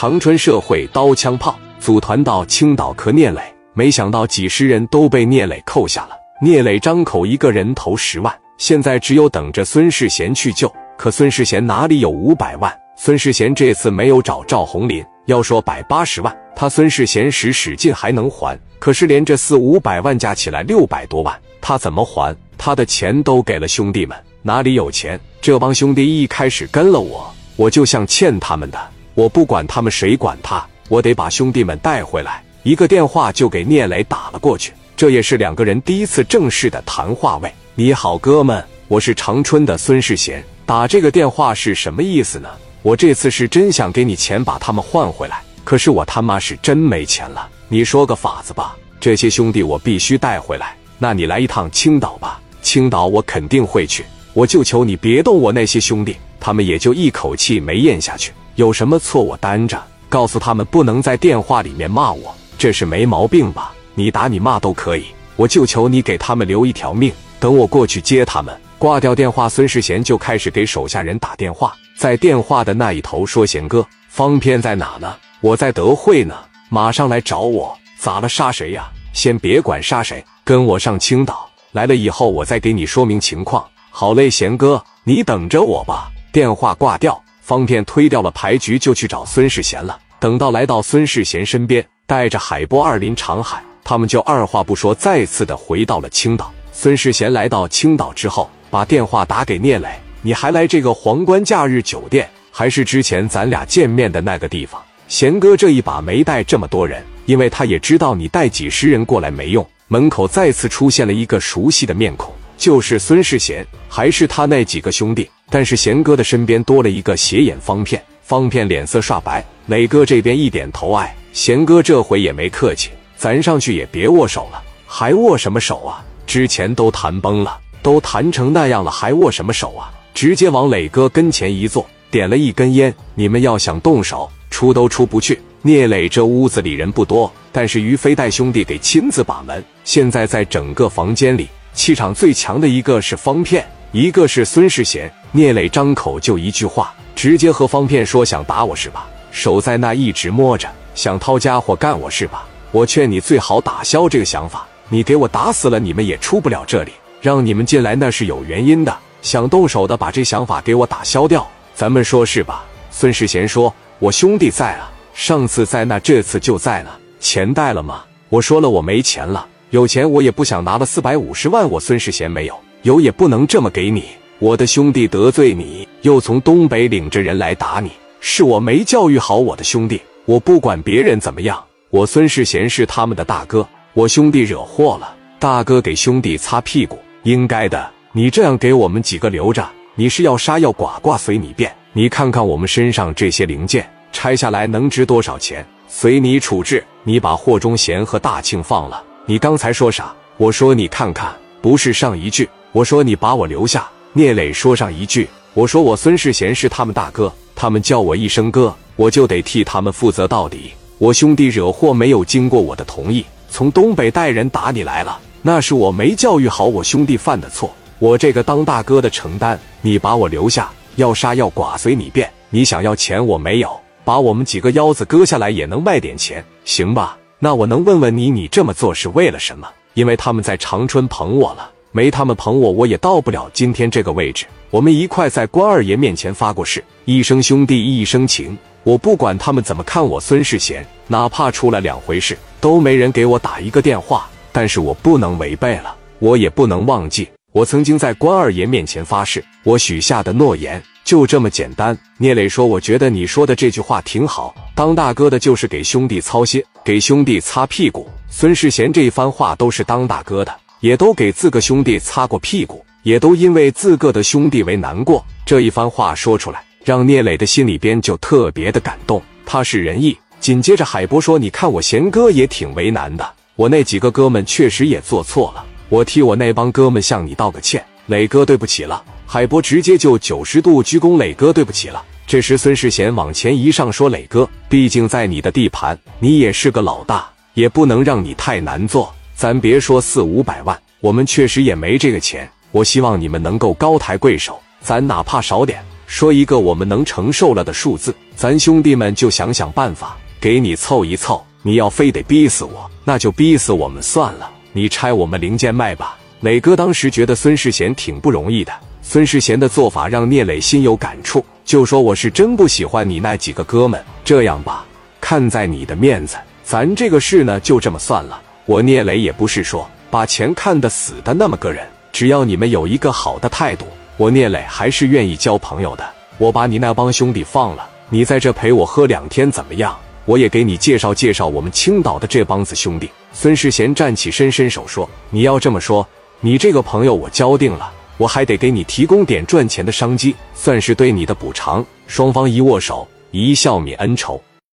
长春社会刀枪炮组团到青岛磕聂磊，没想到几十人都被聂磊扣下了。聂磊张口一个人投十万，现在只有等着孙世贤去救。可孙世贤哪里有五百万？孙世贤这次没有找赵红林，要说百八十万，他孙世贤使使劲还能还。可是连这四五百万加起来六百多万，他怎么还？他的钱都给了兄弟们，哪里有钱？这帮兄弟一开始跟了我，我就像欠他们的，我不管他们谁管他，我得把兄弟们带回来。一个电话就给聂磊打了过去。这也是两个人第一次正式的谈话。喂，你好，哥们，我是长春的孙世贤。打这个电话是什么意思呢？我这次是真想给你钱把他们换回来，可是我他妈是真没钱了。你说个法子吧。这些兄弟我必须带回来。那你来一趟青岛吧。青岛我肯定会去。我就求你别动我那些兄弟。他们也就一口气没咽下去。有什么错我担着。告诉他们不能在电话里面骂我，这是没毛病吧？你打你骂都可以，我就求你给他们留一条命。等我过去接他们。挂掉电话，孙世贤就开始给手下人打电话。在电话的那一头说：“贤哥，方片在哪呢？我在德惠呢，马上来找我。咋了？杀谁呀？先别管杀谁，跟我上青岛。来了以后，我再给你说明情况。好嘞，贤哥，你等着我吧。”电话挂掉，方片推掉了牌局，就去找孙世贤了。等到来到孙世贤身边，带着海波、二林、长海。他们就二话不说，再次的回到了青岛。孙世贤来到青岛之后，把电话打给聂磊：“你还来这个皇冠假日酒店，还是之前咱俩见面的那个地方？”贤哥这一把没带这么多人，因为他也知道你带几十人过来没用。门口再次出现了一个熟悉的面孔，就是孙世贤，还是他那几个兄弟。但是贤哥的身边多了一个斜眼方片，方片脸色煞白。磊哥这边一点头，哎，贤哥这回也没客气。咱上去也别握手了，还握什么手啊？之前都谈崩了，都谈成那样了，还握什么手啊？直接往磊哥跟前一坐，点了一根烟。你们要想动手，出都出不去。聂磊这屋子里人不多，但是于飞带兄弟给亲自把门。现在在整个房间里，气场最强的一个是方片，一个是孙世贤。聂磊张口就一句话，直接和方片说：“想打我是吧？手在那一直摸着，想掏家伙干我是吧？”我劝你最好打消这个想法。你给我打死了，你们也出不了这里。让你们进来那是有原因的。想动手的，把这想法给我打消掉。咱们说是吧？孙世贤说：“我兄弟在啊，上次在那，这次就在了。钱带了吗？”我说了，我没钱了。有钱我也不想拿了四百五十万。我孙世贤没有，有也不能这么给你。我的兄弟得罪你，又从东北领着人来打你，是我没教育好我的兄弟。我不管别人怎么样。我孙世贤是他们的大哥，我兄弟惹祸了，大哥给兄弟擦屁股，应该的。你这样给我们几个留着，你是要杀要剐，剐随你便。你看看我们身上这些零件，拆下来能值多少钱？随你处置。你把霍忠贤和大庆放了。你刚才说啥？我说你看看，不是上一句，我说你把我留下。聂磊说上一句，我说我孙世贤是他们大哥，他们叫我一声哥，我就得替他们负责到底。我兄弟惹祸没有经过我的同意，从东北带人打你来了，那是我没教育好我兄弟犯的错，我这个当大哥的承担。你把我留下，要杀要剐随你便。你想要钱我没有，把我们几个腰子割下来也能卖点钱，行吧？那我能问问你，你这么做是为了什么？因为他们在长春捧我了，没他们捧我，我也到不了今天这个位置。我们一块在关二爷面前发过誓，一生兄弟一生情。我不管他们怎么看我孙世贤，哪怕出了两回事，都没人给我打一个电话。但是我不能违背了，我也不能忘记我曾经在关二爷面前发誓，我许下的诺言就这么简单。聂磊说：“我觉得你说的这句话挺好，当大哥的就是给兄弟操心，给兄弟擦屁股。孙世贤这一番话都是当大哥的，也都给自个兄弟擦过屁股，也都因为自个的兄弟为难过。这一番话说出来。”让聂磊的心里边就特别的感动，他是仁义。紧接着海波说：“你看我贤哥也挺为难的，我那几个哥们确实也做错了，我替我那帮哥们向你道个歉，磊哥对不起了。”海波直接就九十度鞠躬：“磊哥对不起了。”这时孙世贤往前一上说：“磊哥，毕竟在你的地盘，你也是个老大，也不能让你太难做。咱别说四五百万，我们确实也没这个钱。我希望你们能够高抬贵手，咱哪怕少点。”说一个我们能承受了的数字，咱兄弟们就想想办法给你凑一凑。你要非得逼死我，那就逼死我们算了。你拆我们零件卖吧。磊哥当时觉得孙世贤挺不容易的，孙世贤的做法让聂磊心有感触，就说我是真不喜欢你那几个哥们。这样吧，看在你的面子，咱这个事呢就这么算了。我聂磊也不是说把钱看得死的那么个人，只要你们有一个好的态度，我聂磊还是愿意交朋友的。我把你那帮兄弟放了，你在这陪我喝两天怎么样？我也给你介绍介绍我们青岛的这帮子兄弟。孙世贤站起身，伸手说：“你要这么说，你这个朋友我交定了，我还得给你提供点赚钱的商机，算是对你的补偿。”双方一握手，一笑泯恩仇。